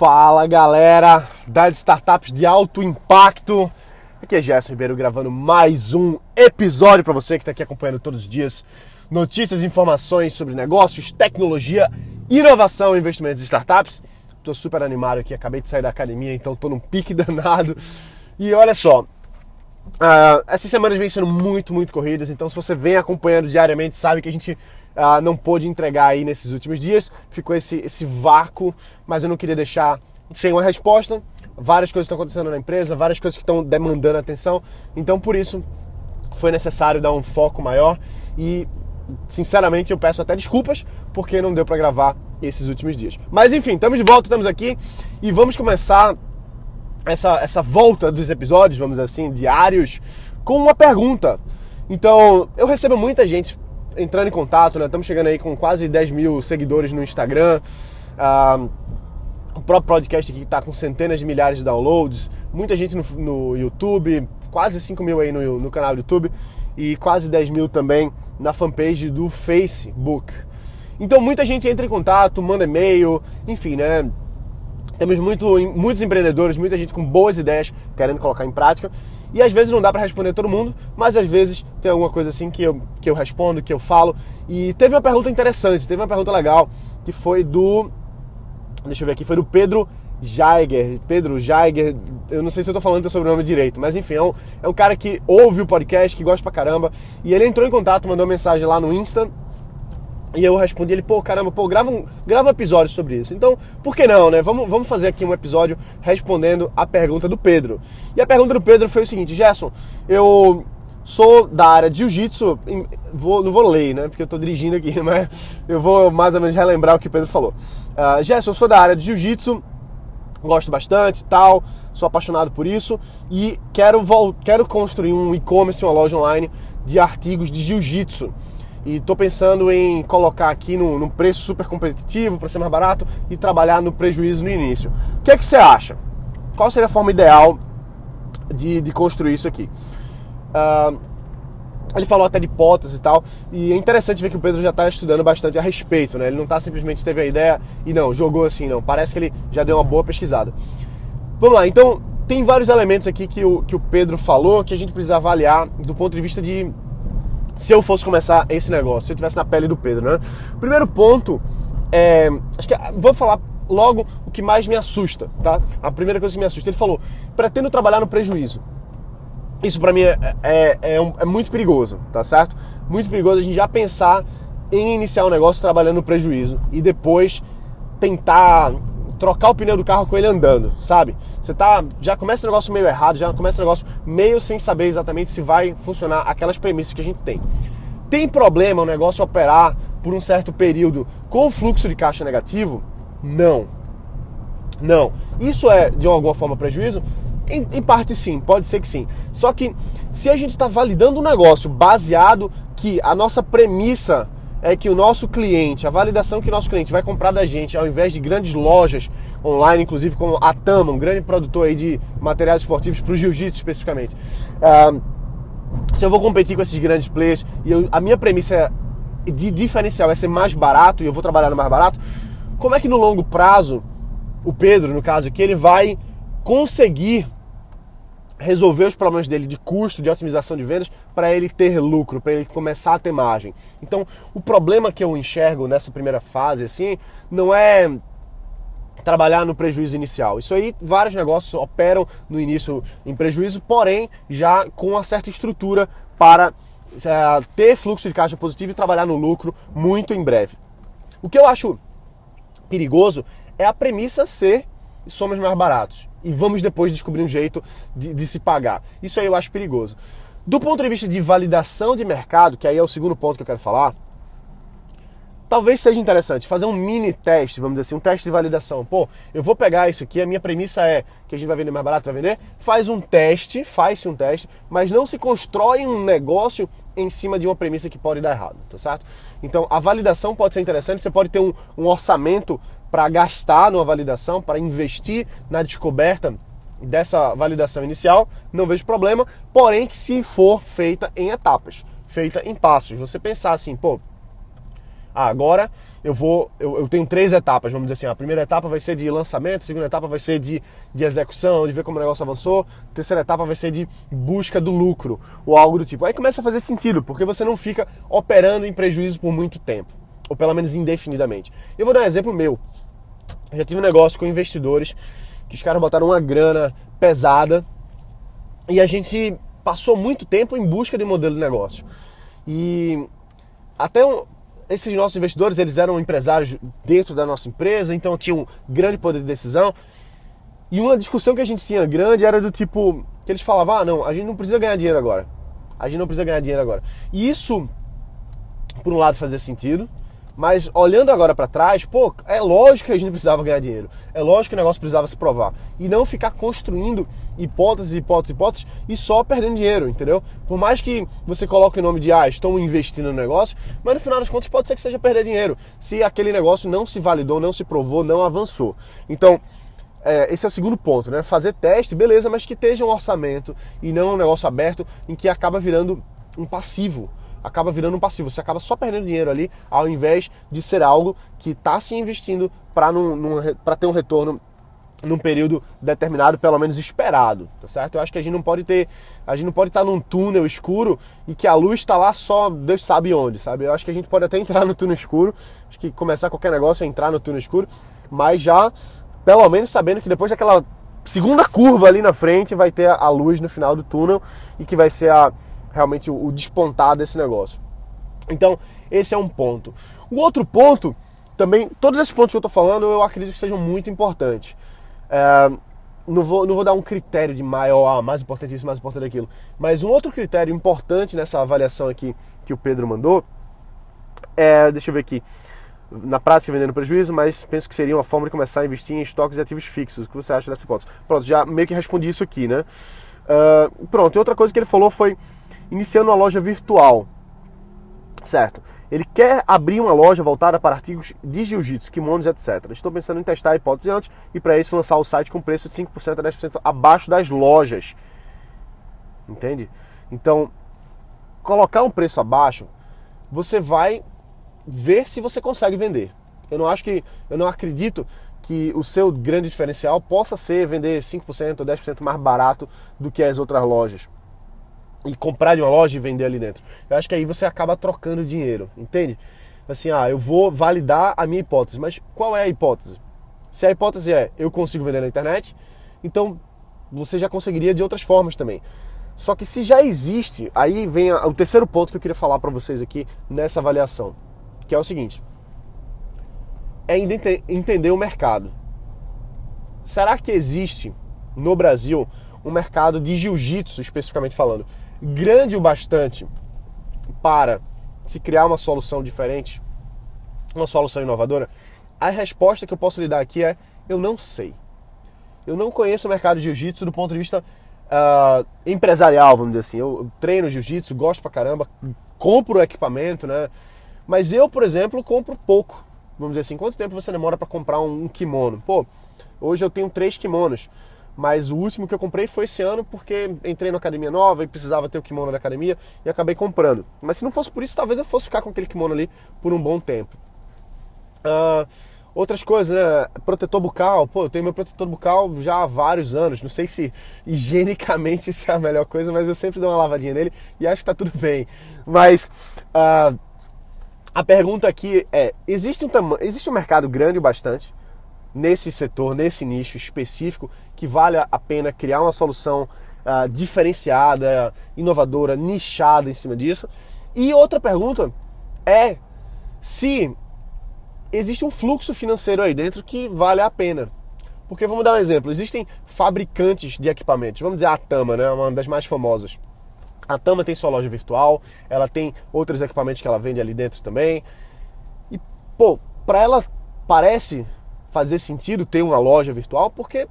Fala galera das startups de alto impacto. Aqui é Gerson Ribeiro gravando mais um episódio para você que está aqui acompanhando todos os dias notícias e informações sobre negócios, tecnologia, inovação e investimentos em startups. Estou super animado aqui, acabei de sair da academia, então estou num pique danado. E olha só, uh, essas semanas vêm sendo muito, muito corridas, então se você vem acompanhando diariamente, sabe que a gente uh, não pôde entregar aí nesses últimos dias, ficou esse, esse vácuo, mas eu não queria deixar sem uma resposta. Várias coisas estão acontecendo na empresa, várias coisas que estão demandando atenção, então por isso foi necessário dar um foco maior e sinceramente eu peço até desculpas porque não deu para gravar esses últimos dias. Mas enfim, estamos de volta, estamos aqui e vamos começar essa, essa volta dos episódios, vamos assim, diários, com uma pergunta. Então, eu recebo muita gente entrando em contato, né? Estamos chegando aí com quase 10 mil seguidores no Instagram. Ah, o próprio podcast aqui está com centenas de milhares de downloads. Muita gente no, no YouTube, quase 5 mil aí no, no canal do YouTube e quase 10 mil também na fanpage do Facebook. Então muita gente entra em contato, manda e-mail, enfim, né? Temos muito, muitos empreendedores, muita gente com boas ideias querendo colocar em prática. E às vezes não dá para responder todo mundo, mas às vezes tem alguma coisa assim que eu, que eu respondo, que eu falo. E teve uma pergunta interessante, teve uma pergunta legal, que foi do. Deixa eu ver aqui, foi do Pedro Jaiger. Pedro Jaiger, eu não sei se eu tô falando o sobrenome direito, mas enfim, é um, é um cara que ouve o podcast, que gosta pra caramba. E ele entrou em contato, mandou mensagem lá no Insta e eu respondi ele, pô, caramba, pô, grava um, grava um episódio sobre isso. Então, por que não, né? Vamos, vamos fazer aqui um episódio respondendo a pergunta do Pedro. E a pergunta do Pedro foi o seguinte, Gerson, eu sou da área de jiu-jitsu, vou, não vou ler, né? Porque eu tô dirigindo aqui, mas eu vou mais ou menos relembrar o que o Pedro falou. Uh, Gerson, eu sou da área de jiu-jitsu, gosto bastante tal, sou apaixonado por isso e quero, quero construir um e-commerce, uma loja online de artigos de jiu-jitsu e estou pensando em colocar aqui num, num preço super competitivo para ser mais barato e trabalhar no prejuízo no início. O que é que você acha? Qual seria a forma ideal de, de construir isso aqui? Uh, ele falou até de hipóteses e tal, e é interessante ver que o Pedro já está estudando bastante a respeito, né? Ele não está simplesmente teve a ideia e não, jogou assim, não. Parece que ele já deu uma boa pesquisada. Vamos lá, então tem vários elementos aqui que o, que o Pedro falou que a gente precisa avaliar do ponto de vista de se eu fosse começar esse negócio, se eu estivesse na pele do Pedro, né? Primeiro ponto é. Acho que vou falar logo o que mais me assusta, tá? A primeira coisa que me assusta. Ele falou: pretendo trabalhar no prejuízo. Isso para mim é, é, é, um, é, muito perigoso, tá certo? Muito perigoso a gente já pensar em iniciar um negócio trabalhando no prejuízo e depois tentar trocar o pneu do carro com ele andando, sabe? Você tá, já começa o negócio meio errado, já começa o negócio meio sem saber exatamente se vai funcionar aquelas premissas que a gente tem. Tem problema o negócio operar por um certo período com fluxo de caixa negativo? Não. Não. Isso é de alguma forma prejuízo? Em, em parte sim, pode ser que sim. Só que se a gente está validando um negócio baseado que a nossa premissa é que o nosso cliente, a validação que o nosso cliente vai comprar da gente, ao invés de grandes lojas online, inclusive como a Tama, um grande produtor aí de materiais esportivos para o jiu-jitsu especificamente. Uh, se eu vou competir com esses grandes players e eu, a minha premissa de diferencial é ser mais barato e eu vou trabalhar no mais barato, como é que no longo prazo, o Pedro, no caso aqui, ele vai conseguir resolver os problemas dele de custo, de otimização de vendas, para ele ter lucro, para ele começar a ter margem. Então, o problema que eu enxergo nessa primeira fase, assim, não é trabalhar no prejuízo inicial. Isso aí, vários negócios operam no início em prejuízo, porém já com uma certa estrutura para é, ter fluxo de caixa positivo e trabalhar no lucro muito em breve. O que eu acho perigoso é a premissa ser somos mais baratos e vamos depois descobrir um jeito de, de, se pagar. Isso aí eu acho perigoso. Do ponto de vista de validação de mercado, que aí é o segundo ponto que eu quero falar, talvez seja interessante fazer um mini teste, vamos dizer assim, um teste de validação. Pô, eu vou pegar isso aqui, a minha premissa é que a gente vai vender mais barato, vai vender. Faz um teste, faz-se um teste, mas não se constrói um negócio em cima de uma premissa que pode dar errado, tá certo? Então a validação pode ser interessante, você pode ter um, um orçamento para gastar numa validação, para investir na descoberta dessa validação inicial, não vejo problema, porém que se for feita em etapas, feita em passos. Você pensar assim, pô, Ah, agora eu vou. Eu, eu, tenho três etapas, vamos dizer assim. A primeira etapa vai ser de lançamento, a segunda etapa vai ser de, de execução, de ver como o negócio avançou, a terceira etapa vai ser de busca do lucro, ou algo do tipo. Aí começa a fazer sentido, porque você não fica operando em prejuízo por muito tempo, ou pelo menos indefinidamente. Eu vou dar um exemplo meu. Já tive um negócio com investidores que os caras botaram uma grana pesada e a gente passou muito tempo em busca de modelo de negócio. E até um, esses nossos investidores, eles eram empresários dentro da nossa empresa, então tinham um grande poder de decisão. E uma discussão que a gente tinha grande era do tipo, que eles falavam, ah, não, a gente não precisa ganhar dinheiro agora. A gente não precisa ganhar dinheiro agora. E isso, por um lado, fazia sentido, mas olhando agora para trás, pô, é lógico que a gente precisava ganhar dinheiro. É lógico que o negócio precisava se provar. E não ficar construindo hipóteses, hipóteses, hipóteses e só perdendo dinheiro, entendeu? Por mais que você coloque o nome de, ah, estou investindo no negócio, mas no final das contas pode ser que seja perder dinheiro. Se aquele negócio não se validou, não se provou, não avançou. Então, é, esse é o segundo ponto, né? Fazer teste, beleza, mas que esteja um orçamento e não um negócio aberto em que acaba virando um passivo acaba virando um passivo. Você acaba só perdendo dinheiro ali, ao invés de ser algo que está se investindo para ter um retorno num período determinado, pelo menos esperado, tá certo? Eu acho que a gente não pode ter, a gente não pode estar num túnel escuro e que a luz está lá só Deus sabe onde, sabe? Eu acho que a gente pode até entrar no túnel escuro, acho que começar qualquer negócio é entrar no túnel escuro, mas já pelo menos sabendo que depois daquela segunda curva ali na frente vai ter a luz no final do túnel e que vai ser a realmente o, despontar desse negócio. Então, esse é um ponto. O outro ponto, também, todos esses pontos que eu estou falando, eu acredito que sejam muito importantes. É, não, vou, não vou dar um critério de maior, ah, mais importante isso, mais importante aquilo. Mas um outro critério importante nessa avaliação aqui que o Pedro mandou é, deixa eu ver aqui, na prática vendendo prejuízo, mas penso que seria uma forma de começar a investir em estoques e ativos fixos. O que você acha dessa hipótese? Pronto, já meio que respondi isso aqui, né? Uh, pronto, e outra coisa que ele falou foi iniciando uma loja virtual. Certo. Ele quer abrir uma loja voltada para artigos de jiu-jitsu, kimonos, etc. Estou pensando em testar a hipótese antes e para isso lançar o site com preço de 5% a 10% abaixo das lojas. Entende? Então, colocar um preço abaixo, você vai ver se você consegue vender. Eu não acho que eu não acredito que o seu grande diferencial possa ser vender 5% ou 10% mais barato do que as outras lojas e comprar de uma loja e vender ali dentro. Eu acho que aí você acaba trocando dinheiro, entende? Assim, ah, eu vou validar a minha hipótese, mas qual é a hipótese? Se a hipótese é eu consigo vender na internet, então você já conseguiria de outras formas também. Só que se já existe, aí vem o terceiro ponto que eu queria falar para vocês aqui nessa avaliação, que é o seguinte: é entender o mercado. Será que existe no Brasil um mercado de jiu-jitsu, especificamente falando, grande o bastante para se criar uma solução diferente, uma solução inovadora? A resposta que eu posso lhe dar aqui é: eu não sei. Eu não conheço o mercado de jiu-jitsu do ponto de vista uh, empresarial, vamos dizer assim. Eu treino jiu-jitsu, gosto pra caramba, compro equipamento, né? Mas eu, por exemplo, compro pouco. Vamos dizer assim, quanto tempo você demora para comprar um, um kimono? Pô, hoje eu tenho três kimonos. Mas o último que eu comprei foi esse ano porque entrei na academia nova e precisava ter o kimono da academia e acabei comprando. Mas se não fosse por isso, talvez eu fosse ficar com aquele kimono ali por um bom tempo. Uh, outras coisas, né? Protetor bucal. Pô, eu tenho meu protetor bucal já há vários anos. Não sei se higienicamente isso é a melhor coisa, mas eu sempre dou uma lavadinha nele e acho que tá tudo bem. Mas. Uh, a pergunta aqui é: existe um, existe um mercado grande bastante nesse setor, nesse nicho específico, que vale a pena criar uma solução uh, diferenciada, inovadora, nichada em cima disso. E outra pergunta é se existe um fluxo financeiro aí dentro que vale a pena. Porque vamos dar um exemplo, existem fabricantes de equipamentos, vamos dizer a Tama, né, uma das mais famosas. A Tama tem sua loja virtual, ela tem outros equipamentos que ela vende ali dentro também. E, pô, para ela parece fazer sentido ter uma loja virtual porque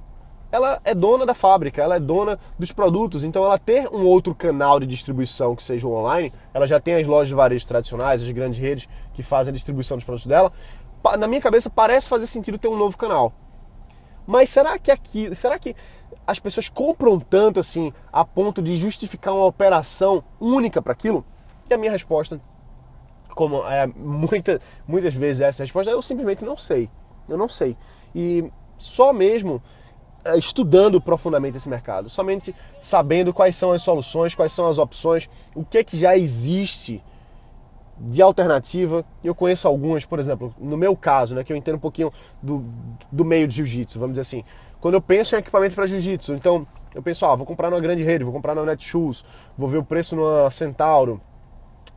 ela é dona da fábrica, ela é dona dos produtos, então ela ter um outro canal de distribuição que seja online, ela já tem as lojas de varejo tradicionais, as grandes redes que fazem a distribuição dos produtos dela. Na minha cabeça parece fazer sentido ter um novo canal. Mas será que aqui, será que as pessoas compram tanto assim a ponto de justificar uma operação única para aquilo? E a minha resposta como é, muita, muitas vezes essa resposta, eu simplesmente não sei. Eu não sei. E só mesmo é, estudando profundamente esse mercado, somente sabendo quais são as soluções, quais são as opções, o que é que já existe de alternativa. Eu conheço algumas, por exemplo, no meu caso, né, que eu entendo um pouquinho do, do meio de jiu-jitsu, vamos dizer assim. Quando eu penso em equipamento para jiu-jitsu, então eu penso, ah, vou comprar numa grande rede, vou comprar na Netshoes, vou ver o preço numa Centauro,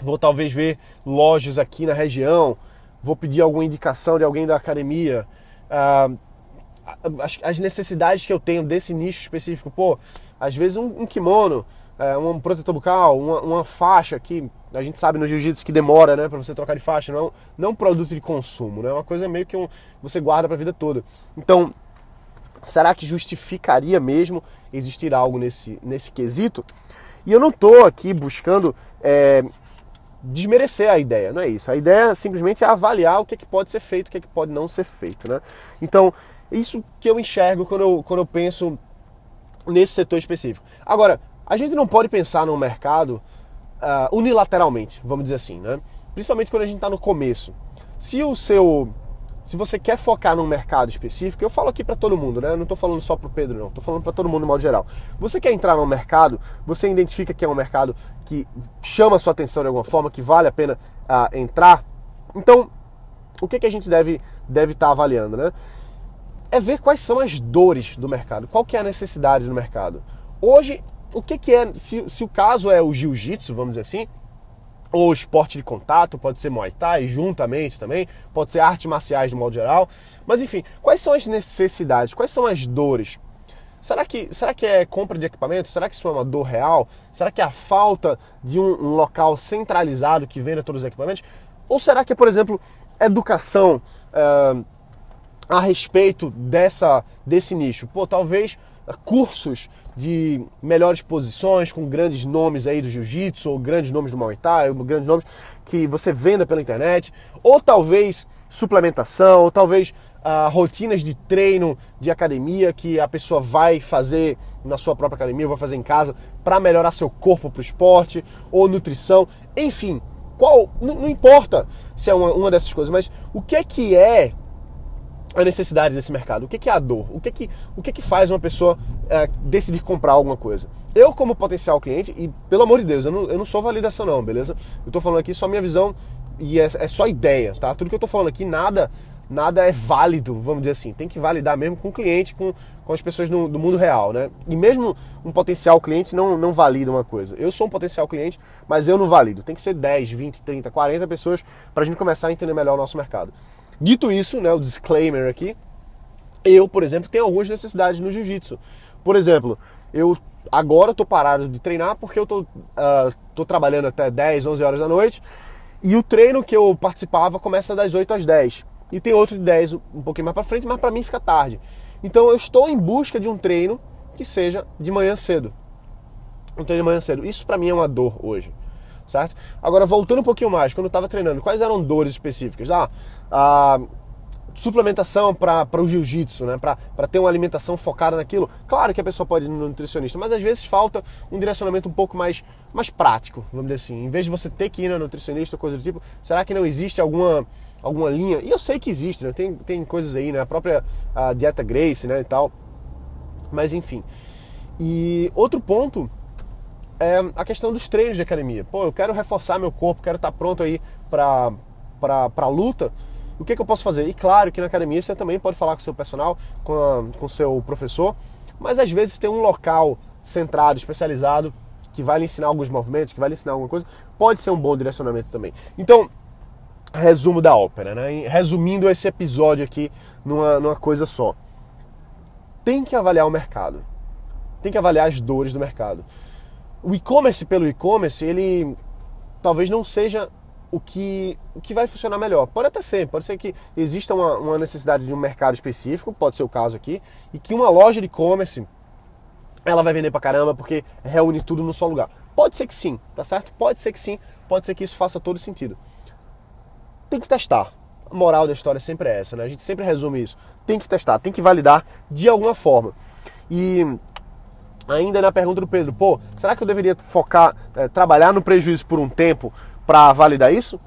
vou talvez ver lojas aqui na região, vou pedir alguma indicação de alguém da academia. Ah, as, necessidades que eu tenho desse nicho específico, pô, às vezes um, um kimono, é, um protetor bucal, uma, uma, faixa que a gente sabe no jiu-jitsu que demora, né, para você trocar de faixa, não, é não é um produto de consumo, né, é uma coisa meio que um, você guarda para a vida toda. Então, será que justificaria mesmo existir algo nesse, nesse quesito? E eu não estou aqui buscando é, desmerecer a ideia, não é isso. A ideia simplesmente é avaliar o que, é que pode ser feito, o que, é que pode não ser feito, né? Então, isso que eu enxergo quando eu, quando eu penso nesse setor específico. Agora, a gente não pode pensar no mercado uh, unilateralmente, vamos dizer assim, né? Principalmente quando a gente está no começo. Se o seu se você quer focar num mercado específico, eu falo aqui para todo mundo, né? Eu não estou falando só para o Pedro, não. Estou falando para todo mundo no modo geral. Você quer entrar num mercado, você identifica que é um mercado que chama a sua atenção de alguma forma, que vale a pena uh, entrar. Então, o que, que a gente deve deve estar tá avaliando, né? É ver quais são as dores do mercado, qual que é a necessidade do mercado. Hoje o que, que é, se, se o caso é o jiu-jitsu, vamos dizer assim, ou esporte de contato, pode ser Muay Thai juntamente também, pode ser artes marciais de modo geral. Mas enfim, quais são as necessidades, quais são as dores? Será que, será que é compra de equipamento? Será que isso é uma dor real? Será que é a falta de um, um local centralizado que venda todos os equipamentos? Ou será que é, por exemplo, educação uh, a respeito dessa, desse nicho? Pô, talvez cursos de melhores posições com grandes nomes aí do jiu-jitsu, ou grandes nomes do Muay Thai, ou grandes nomes que você venda pela internet, ou talvez suplementação, ou talvez ah, rotinas de treino de academia que a pessoa vai fazer na sua própria academia, vai fazer em casa para melhorar seu corpo para o esporte, ou nutrição, enfim, qual não, não importa se é uma, uma dessas coisas, mas o que é que é a necessidade desse mercado? O que, é a dor? O que, que, o que, que faz uma pessoa é, decidir comprar alguma coisa? Eu, como potencial cliente, e pelo amor de Deus, eu não, eu não sou validação, não, beleza? Eu tô falando aqui só minha visão e é, é só ideia, tá? Tudo que eu tô falando aqui, nada nada é válido, vamos dizer assim. Tem que validar mesmo com o cliente, com, com as pessoas no, do mundo real, né? E mesmo um potencial cliente não, não valida uma coisa. Eu sou um potencial cliente, mas eu não valido. Tem que ser 10, 20, 30, 40 pessoas para a gente começar a entender melhor o nosso mercado. Dito isso, né, o disclaimer aqui, eu, por exemplo, tenho algumas necessidades no jiu-jitsu. Por exemplo, eu agora estou parado de treinar porque eu estou uh, trabalhando até 10, 11 horas da noite e o treino que eu participava começa das 8 às 10. E tem outro de 10 um pouquinho mais para frente, mas para mim fica tarde. Então eu estou em busca de um treino que seja de manhã cedo. Um treino de manhã cedo. Isso para mim é uma dor hoje certo? Agora, voltando um pouquinho mais, quando eu estava treinando, quais eram dores específicas? Ah, a suplementação para o jiu-jitsu, né? para ter uma alimentação focada naquilo. Claro que a pessoa pode ir no nutricionista, mas às vezes falta um direcionamento um pouco mais, mais prático, vamos dizer assim. Em vez de você ter que ir no nutricionista ou coisa do tipo, será que não existe alguma, alguma linha? E eu sei que existe, né? tem, tem coisas aí, né? a própria a dieta Grace né? e tal. Mas enfim. E outro ponto é a questão dos treinos de academia. Pô, eu quero reforçar meu corpo, quero estar pronto aí para para luta. O que, que eu posso fazer? E claro que na academia você também pode falar com seu personal, com o seu professor, mas às vezes tem um local centrado, especializado, que vai lhe ensinar alguns movimentos, que vai lhe ensinar alguma coisa, pode ser um bom direcionamento também. Então, resumo da ópera, né? Resumindo esse episódio aqui numa, numa coisa só. Tem que avaliar o mercado. Tem que avaliar as dores do mercado o e-commerce pelo e-commerce, ele talvez não seja o que, o que vai funcionar melhor. Pode até ser, pode ser que exista uma, uma necessidade de um mercado específico, pode ser o caso aqui, e que uma loja de e-commerce ela vai vender pra caramba porque reúne tudo no só lugar. Pode ser que sim, tá certo? Pode ser que sim, pode ser que isso faça todo sentido. Tem que testar. A moral da história sempre é essa, né? A gente sempre resume isso. Tem que testar, tem que validar de alguma forma. E ainda na pergunta do Pedro, pô, será que eu deveria focar, é, trabalhar no prejuízo por um tempo para validar isso?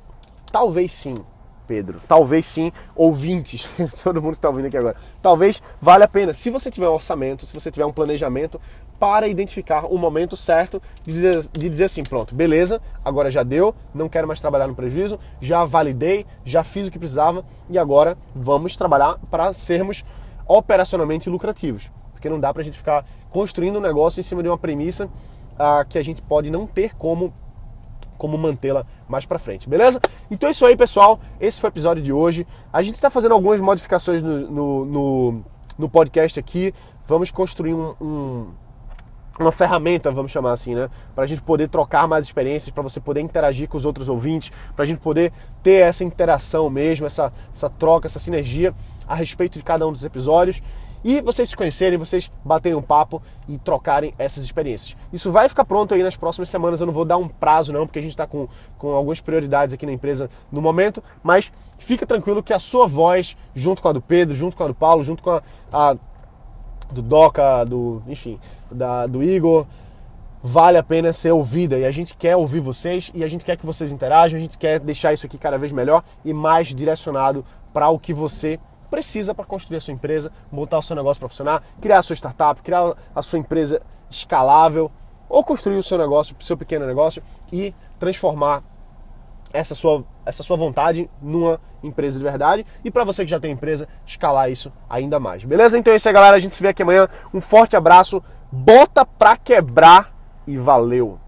Talvez sim, Pedro. Talvez sim, ouvintes, todo mundo que está ouvindo aqui agora. Talvez valha a pena, se você tiver um orçamento, se você tiver um planejamento, para identificar o momento certo de dizer, de dizer assim: pronto, beleza, agora já deu, não quero mais trabalhar no prejuízo, já validei, já fiz o que precisava e agora vamos trabalhar para sermos operacionalmente lucrativos. Porque não dá para a gente ficar construindo um negócio em cima de uma premissa ah, que a gente pode não ter como como mantê-la mais para frente, beleza? Então é isso aí, pessoal. Esse foi o episódio de hoje. A gente está fazendo algumas modificações no, no, no, no, podcast aqui. Vamos construir um, um uma ferramenta, vamos chamar assim, né? Para a gente poder trocar mais experiências, para você poder interagir com os outros ouvintes, para a gente poder ter essa interação mesmo, essa, essa troca, essa sinergia a respeito de cada um dos episódios e vocês se conhecerem, vocês baterem um papo e trocarem essas experiências. Isso vai ficar pronto aí nas próximas semanas, eu não vou dar um prazo não, porque a gente está com, com algumas prioridades aqui na empresa no momento, mas fica tranquilo que a sua voz, junto com a do Pedro, junto com a do Paulo, junto com a, a do Doca, do, enfim, da, do Igor, vale a pena ser ouvida. E a gente quer ouvir vocês e a gente quer que vocês interajam, a gente quer deixar isso aqui cada vez melhor e mais direcionado para o que você precisa para construir a sua empresa, botar o seu negócio para funcionar, criar a sua startup, criar a sua empresa escalável ou construir o seu negócio, o seu pequeno negócio e transformar essa sua, essa sua vontade numa empresa de verdade e para você que já tem empresa, escalar isso ainda mais. Beleza? Então é isso aí, galera. A gente se vê aqui amanhã. Um forte abraço, bota pra quebrar e valeu!